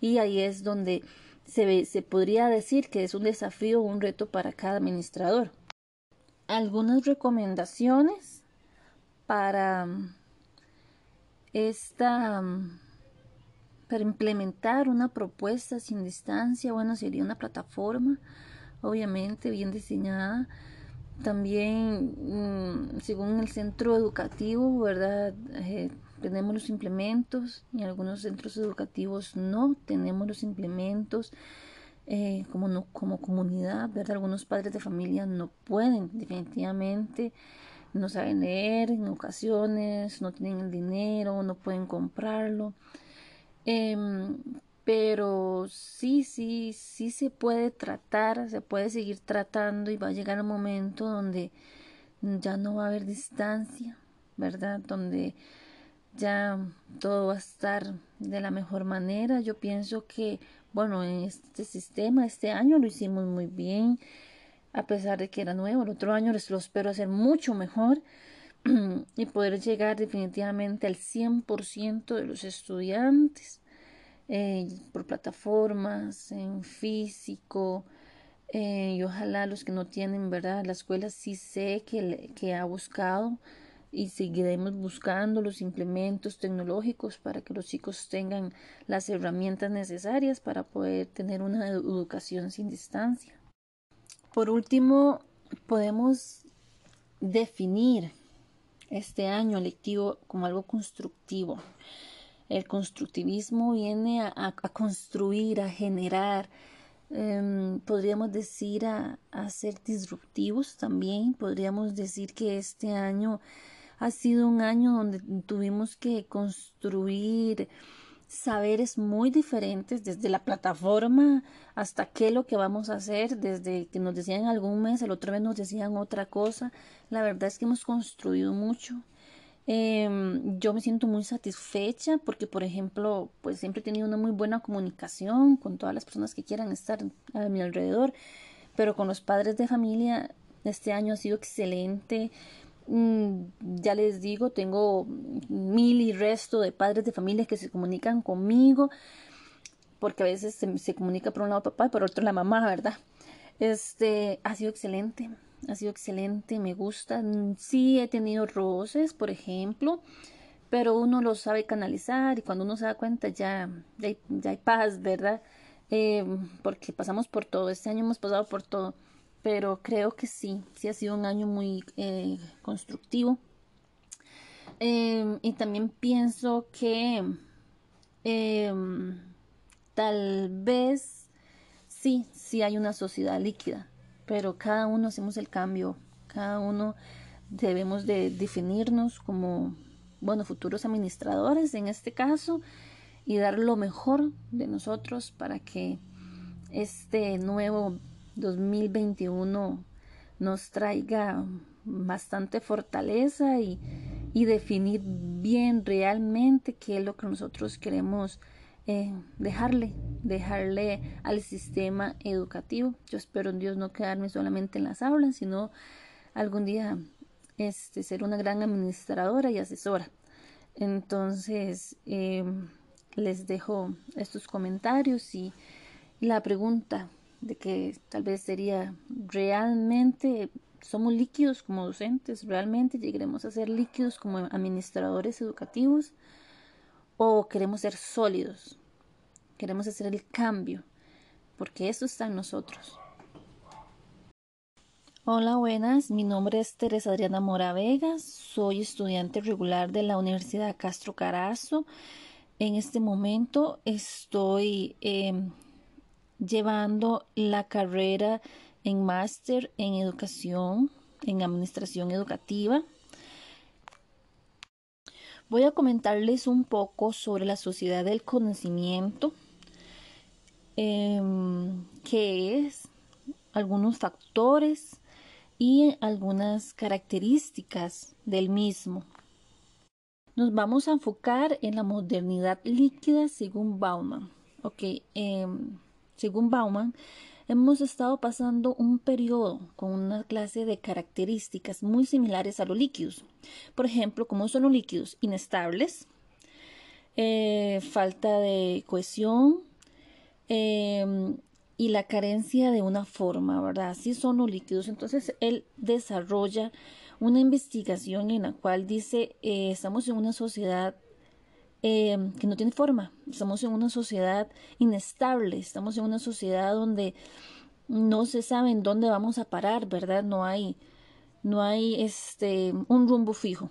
[SPEAKER 1] y ahí es donde se, se podría decir que es un desafío un reto para cada administrador. Algunas recomendaciones para esta para implementar una propuesta sin distancia, bueno, sería una plataforma, obviamente bien diseñada. También, mm, según el centro educativo, ¿verdad? Eh, tenemos los implementos en algunos centros educativos no tenemos los implementos eh, como, no, como comunidad, ¿verdad? Algunos padres de familia no pueden definitivamente, no saben leer en ocasiones, no tienen el dinero, no pueden comprarlo. Em, pero sí, sí, sí se puede tratar, se puede seguir tratando y va a llegar el momento donde ya no va a haber distancia, ¿verdad? Donde ya todo va a estar de la mejor manera. Yo pienso que, bueno, en este sistema, este año lo hicimos muy bien, a pesar de que era nuevo. El otro año lo espero hacer mucho mejor y poder llegar definitivamente al 100% de los estudiantes eh, por plataformas, en físico. Eh, y ojalá los que no tienen, ¿verdad? La escuela sí sé que, que ha buscado y seguiremos buscando los implementos tecnológicos para que los chicos tengan las herramientas necesarias para poder tener una educación sin distancia. Por último, podemos definir este año lectivo como algo constructivo. El constructivismo viene a, construir, a generar, em, podríamos decir a, a ser disruptivos también. Podríamos decir que este año ha sido un año donde tuvimos que construir saberes muy diferentes desde la plataforma hasta qué es lo que vamos a hacer, desde que nos decían algún mes, el otro mes nos decían otra cosa. La verdad es que hemos construido mucho. Em, yo me siento muy satisfecha porque, por ejemplo, pues siempre he tenido una muy buena comunicación con todas las personas que quieran estar a mi alrededor, pero con los padres de familia este año ha sido excelente. Mm, ya les digo, tengo mil y resto de padres de familia que se comunican conmigo, porque a veces se, comunica por un lado papá y por otro la mamá, ¿verdad? Este ha sido excelente, ha sido excelente, me gusta. Sí he tenido roces, por ejemplo, pero uno lo sabe canalizar y cuando uno se da cuenta ya, ya, hay, paz, ¿verdad? Eh, porque pasamos por todo, este año hemos pasado por todo pero creo que sí, sí ha sido un año muy eh, constructivo. Em, y también pienso que em, tal vez sí, sí hay una sociedad líquida, pero cada uno hacemos el cambio, cada uno debemos de definirnos como, bueno, futuros administradores en este caso y dar lo mejor de nosotros para que este nuevo 2021 nos traiga bastante fortaleza y, definir bien realmente qué es lo que nosotros queremos eh, dejarle, dejarle al sistema educativo. Yo espero en Dios no quedarme solamente en las aulas, sino algún día este, ser una gran administradora y asesora. Entonces, em, les dejo estos comentarios y la pregunta de que tal vez sería realmente somos líquidos como docentes, realmente llegaremos a ser líquidos como administradores educativos o queremos ser sólidos, queremos hacer el cambio, porque eso está en nosotros. Hola, buenas. Mi nombre es Teresa Adriana Mora Vegas. Soy estudiante regular de la Universidad Castro Carazo. En este momento estoy em, llevando la carrera en máster en educación, en administración educativa. Voy a comentarles un poco sobre la sociedad del conocimiento, em, que es algunos factores y algunas características del mismo. Nos vamos a enfocar en la modernidad líquida según Bauman. Ok, em, según Bauman, hemos estado pasando un periodo con una clase de características muy similares a los líquidos. Por ejemplo, como son los líquidos inestables, eh, falta de cohesión em, y la carencia de una forma, ¿verdad? Así son los líquidos. Entonces, él desarrolla una investigación en la cual dice, eh, estamos en una sociedad Em, que no tiene forma. Estamos en una sociedad inestable, estamos en una sociedad donde no se sabe en dónde vamos a parar, ¿verdad? No hay, no hay este, un rumbo fijo.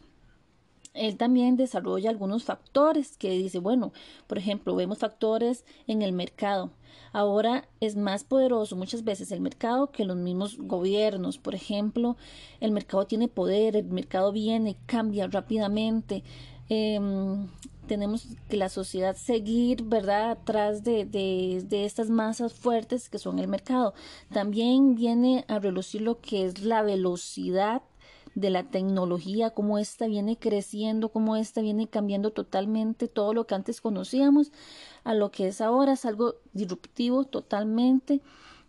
[SPEAKER 1] Él también desarrolla algunos factores que dice, bueno, por ejemplo, vemos factores en el mercado. Ahora es más poderoso muchas veces el mercado que los mismos gobiernos. Por ejemplo, el mercado tiene poder, el mercado viene, cambia rápidamente. Em, tenemos que la sociedad seguir, ¿verdad?, atrás de, de, estas masas fuertes que son el mercado. También viene a relucir lo que es la velocidad de la tecnología, cómo esta viene creciendo, cómo esta viene cambiando totalmente todo lo que antes conocíamos a lo que es ahora, es algo disruptivo totalmente.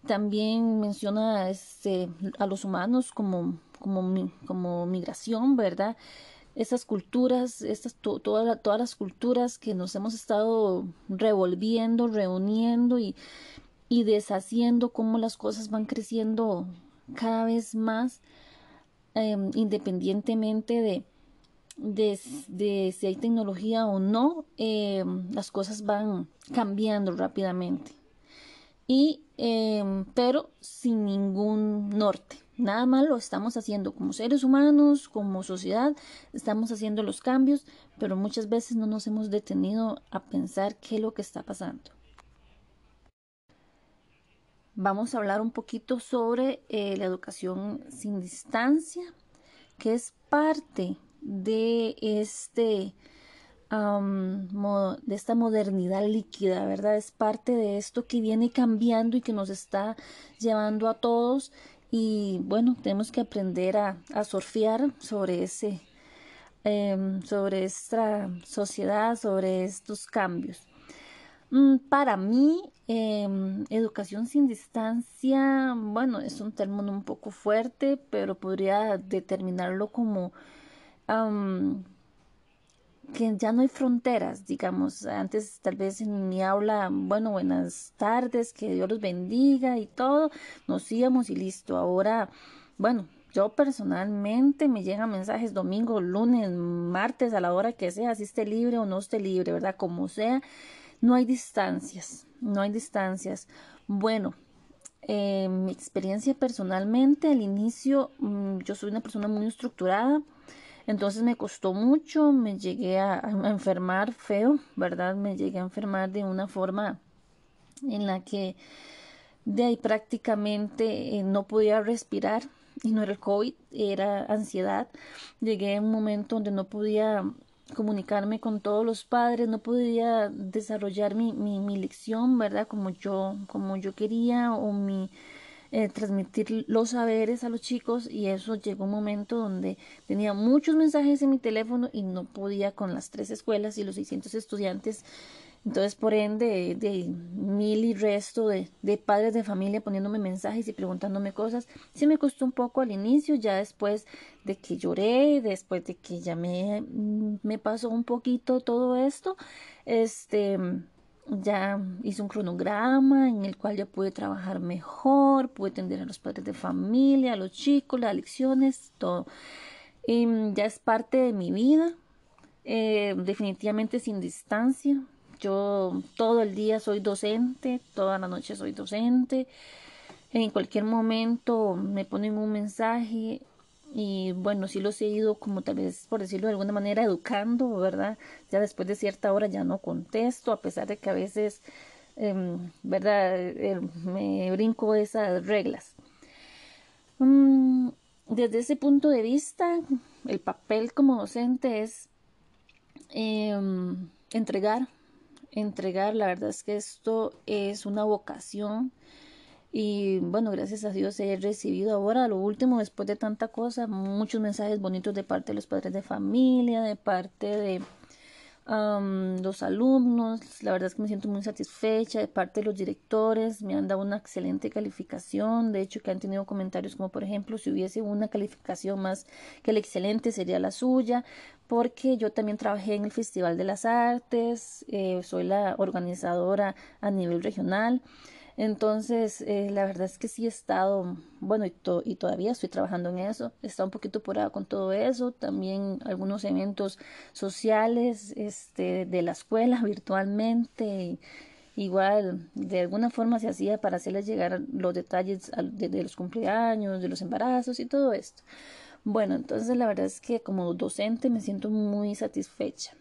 [SPEAKER 1] También menciona este, a los humanos como, como, como migración, ¿verdad? Esas culturas, estas, todas las culturas que nos hemos estado revolviendo, reuniendo y, y deshaciendo, cómo las cosas van creciendo cada vez más, em, independientemente de, de, si hay tecnología o no, em, las cosas van cambiando rápidamente. Y, em, pero sin ningún norte. Nada malo estamos haciendo como seres humanos, como sociedad, estamos haciendo los cambios, pero muchas veces no nos hemos detenido a pensar qué es lo que está pasando. Vamos a hablar un poquito sobre eh, la educación sin distancia, que es parte de este de esta modernidad líquida, ¿verdad? Es parte de esto que viene cambiando y que nos está llevando a todos y bueno, tenemos que aprender a, a surfear sobre ese, em, sobre esta sociedad, sobre estos cambios. Mm, para mí, em, educación sin distancia, bueno, es un término un poco fuerte, pero podría determinarlo como que ya no hay fronteras, digamos, antes tal vez en mi aula, bueno, buenas tardes, que Dios los bendiga y todo, nos íbamos y listo. Ahora, bueno, yo personalmente me llegan mensajes domingo, lunes, martes, a la hora que sea, si esté libre o no esté libre, ¿verdad? Como sea, no hay distancias, no hay distancias. Bueno, Eh, mi experiencia personalmente, al inicio mm, yo soy una persona muy estructurada, entonces me costó mucho, me llegué a, enfermar feo, ¿verdad? Me llegué a enfermar de una forma en la que de ahí prácticamente eh, no podía respirar y no era el COVID, era ansiedad. Llegué a un momento donde no podía comunicarme con todos los padres, no podía desarrollar mi, mi, mi lección, ¿verdad? Como yo, como yo quería o mi eh, transmitir los saberes a los chicos y eso llegó un momento donde tenía muchos mensajes en mi teléfono y no podía con las tres escuelas y los 600 estudiantes. Entonces, por ende, de, mil y resto de, de, padres de familia poniéndome mensajes y preguntándome cosas, sí me costó un poco al inicio, ya después de que lloré, después de que ya me, me pasó un poquito todo esto, este, ya hice un cronograma en el cual ya pude trabajar mejor, pude atender a los padres de familia, a los chicos, las lecciones, todo. Y ya es parte de mi vida, eh, definitivamente sin distancia. Yo todo el día soy docente, toda la noche soy docente. En cualquier momento me ponen un mensaje, y bueno, sí los he ido como tal vez, por decirlo de alguna manera, educando, ¿verdad? Ya después de cierta hora ya no contesto, a pesar de que a veces, em, ¿verdad? Eh, me brinco esas reglas. Mm, desde ese punto de vista, el papel como docente es em, entregar, entregar, la verdad es que esto es una vocación y bueno, gracias a Dios he recibido ahora, lo último, después de tanta cosa, muchos mensajes bonitos de parte de los padres de familia, de parte de los alumnos. La verdad es que me siento muy satisfecha de parte de los directores. Me han dado una excelente calificación. De hecho, que han tenido comentarios como, por ejemplo, si hubiese una calificación más que la excelente, sería la suya. Porque yo también trabajé en el Festival de las Artes. Eh, soy la organizadora a nivel regional. Entonces, eh, la verdad es que sí he estado, bueno, y, y, todavía estoy trabajando en eso, he estado un poquito apurada con todo eso, también algunos eventos sociales este, de la escuela virtualmente, igual de alguna forma se hacía para hacerles llegar los detalles de, los cumpleaños, de los embarazos y todo esto. Bueno, entonces la verdad es que como docente me siento muy satisfecha.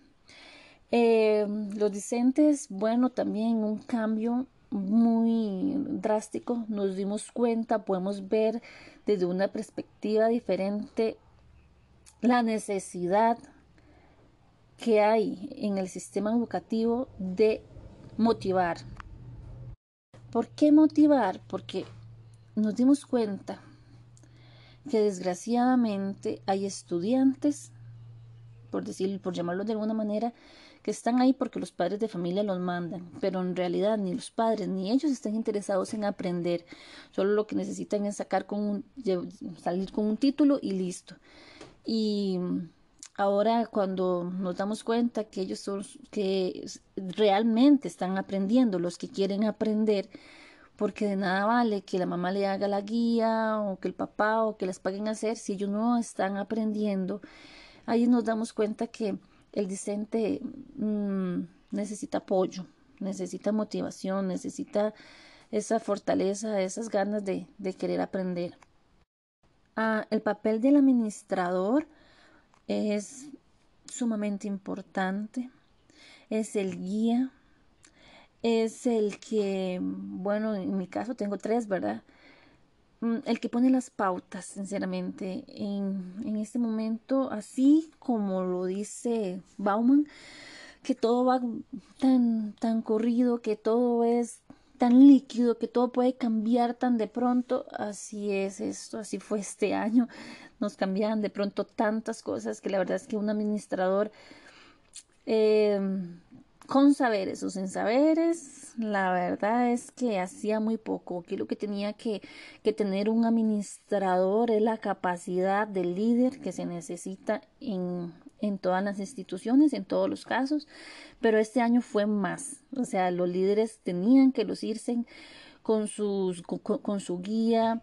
[SPEAKER 1] Eh, los docentes, bueno, también un cambio muy drástico, nos dimos cuenta, podemos ver desde una perspectiva diferente la necesidad que hay en el sistema educativo de motivar. ¿Por qué motivar? Porque nos dimos cuenta que desgraciadamente hay estudiantes, por decir, por llamarlo de alguna manera, que están ahí porque los padres de familia los mandan, pero en realidad ni los padres ni ellos están interesados en aprender, solo lo que necesitan es sacar con un, salir con un título y listo. Y ahora cuando nos damos cuenta que ellos son que realmente están aprendiendo, los que quieren aprender, porque de nada vale que la mamá le haga la guía o que el papá o que les paguen hacer si ellos no están aprendiendo. Ahí nos damos cuenta que el discente mm, necesita apoyo, necesita motivación, necesita esa fortaleza, esas ganas de, querer aprender. Ah, el papel del administrador es sumamente importante, es el guía, es el que, bueno, en mi caso tengo tres, ¿verdad? Mm, el que pone las pautas, sinceramente, en, en este momento, así como lo dice Bauman, que todo va tan, tan corrido, que todo es tan líquido, que todo puede cambiar tan de pronto, así es esto, así fue este año, nos cambian de pronto tantas cosas que la verdad es que un administrador eh, con saberes o sin saberes, la verdad es que hacía muy poco. Aquí lo que tenía que, que tener un administrador es la capacidad del líder que se necesita en, en todas las instituciones, en todos los casos, pero este año fue más. O sea, los líderes tenían que lucirse con, sus, con, su guía,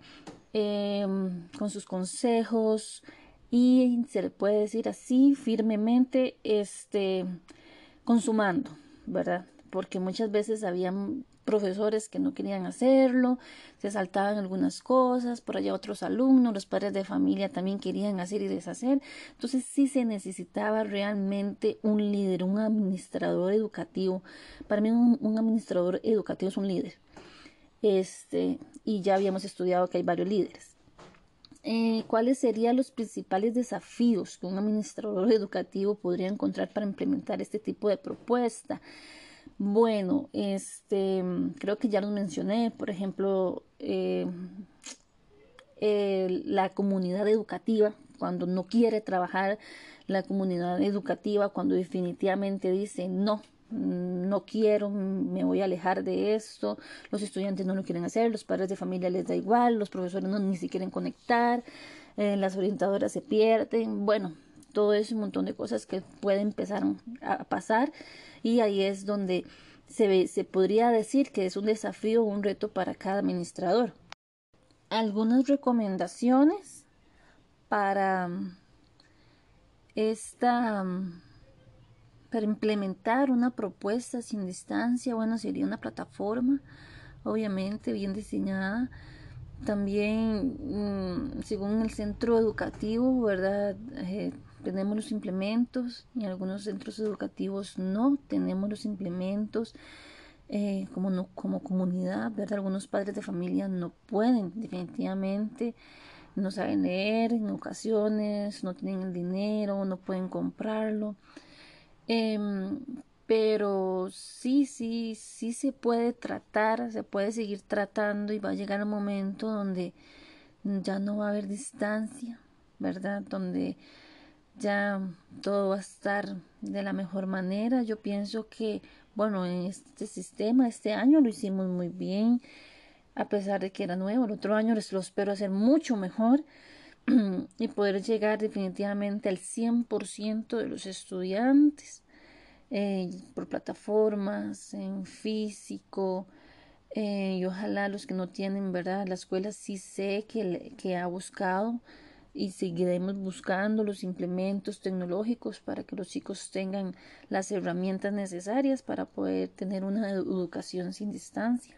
[SPEAKER 1] em, con sus consejos y se le puede decir así firmemente, este consumando, ¿verdad? porque muchas veces habían profesores que no querían hacerlo, se saltaban algunas cosas, por allá otros alumnos, los padres de familia también querían hacer y deshacer. Entonces sí se necesitaba realmente un líder, un administrador educativo. Para mí un, administrador educativo es un líder. Este, y ya habíamos estudiado que hay varios líderes. Eh, ¿Cuáles serían los principales desafíos que un administrador educativo podría encontrar para implementar este tipo de propuesta? Bueno, este, creo que ya los mencioné, por ejemplo, eh, la comunidad educativa, cuando no quiere trabajar la comunidad educativa, cuando definitivamente dice no, no quiero, me voy a alejar de esto, los estudiantes no lo quieren hacer, los padres de familia les da igual, los profesores no ni siquiera quieren conectar, eh, las orientadoras se pierden, bueno, todo es un montón de cosas que pueden empezar a pasar y ahí es donde se, se podría decir que es un desafío un reto para cada administrador. Algunas recomendaciones para mm, esta mm, para implementar una propuesta sin distancia, bueno, sería una plataforma, obviamente bien diseñada. También, mm, según el centro educativo, ¿verdad? Eh, tenemos los implementos y algunos centros educativos no tenemos los implementos eh, como, no, como comunidad, ¿verdad? Algunos padres de familia no pueden definitivamente, no saben leer en ocasiones, no tienen el dinero, no pueden comprarlo. Em, pero sí, sí, sí se puede tratar, se puede seguir tratando y va a llegar un momento donde ya no va a haber distancia, ¿verdad? Donde ya todo va a estar de la mejor manera. Yo pienso que, bueno, en este sistema, este año lo hicimos muy bien, a pesar de que era nuevo. El otro año lo espero hacer mucho mejor y poder llegar definitivamente al 100% de los estudiantes eh, por plataformas, en físico. Eh, y ojalá los que no tienen, ¿verdad? La escuela sí sé que, que ha buscado y seguiremos buscando los implementos tecnológicos para que los chicos tengan las herramientas necesarias para poder tener una educación sin distancia.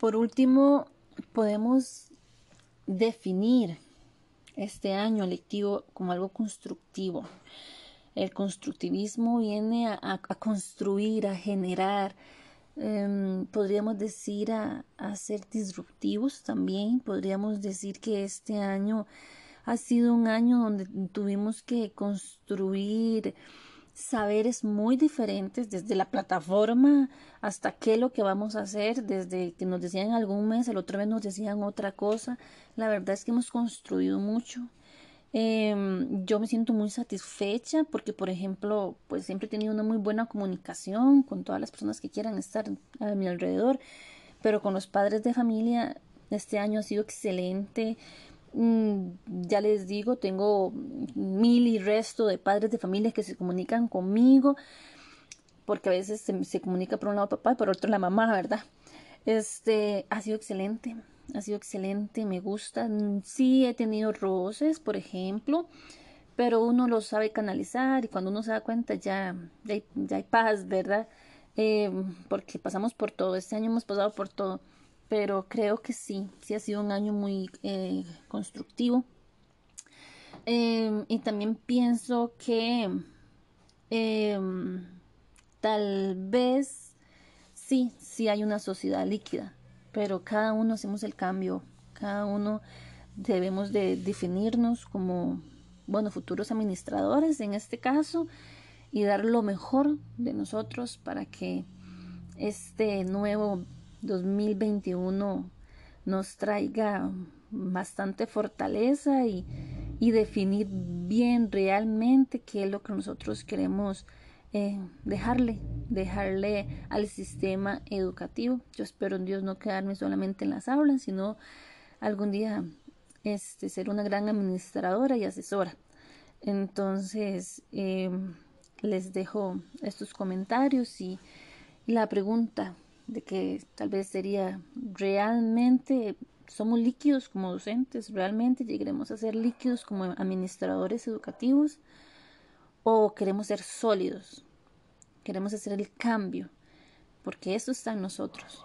[SPEAKER 1] Por último, podemos definir este año lectivo como algo constructivo. El constructivismo viene a, construir, a generar, em, podríamos decir a, a ser disruptivos también. Podríamos decir que este año ha sido un año donde tuvimos que construir saberes muy diferentes desde la plataforma hasta qué es lo que vamos a hacer, desde que nos decían algún mes, el otro mes nos decían otra cosa. La verdad es que hemos construido mucho. Em, yo me siento muy satisfecha porque, por ejemplo, pues siempre he tenido una muy buena comunicación con todas las personas que quieran estar a mi alrededor, pero con los padres de familia este año ha sido excelente. Mm, ya les digo, tengo mil y resto de padres de familia que se comunican conmigo, porque a veces se, comunica por un lado papá y por otro la mamá, ¿verdad? Este ha sido excelente, ha sido excelente, me gusta. Sí he tenido roces, por ejemplo, pero uno lo sabe canalizar y cuando uno se da cuenta ya, ya, hay, paz, ¿verdad? Eh, porque pasamos por todo, este año hemos pasado por todo pero creo que sí, sí ha sido un año muy eh, constructivo. Em, y también pienso que em, tal vez sí, sí hay una sociedad líquida, pero cada uno hacemos el cambio, cada uno debemos de definirnos como, bueno, futuros administradores en este caso y dar lo mejor de nosotros para que este nuevo 2021 nos traiga bastante fortaleza y, definir bien realmente qué es lo que nosotros queremos eh, dejarle, dejarle al sistema educativo. Yo espero en Dios no quedarme solamente en las aulas, sino algún día este, ser una gran administradora y asesora. Entonces, eh, les dejo estos comentarios y la pregunta, de que tal vez sería realmente somos líquidos como docentes, realmente llegaremos a ser líquidos como administradores educativos o queremos ser sólidos, queremos hacer el cambio porque eso está en nosotros.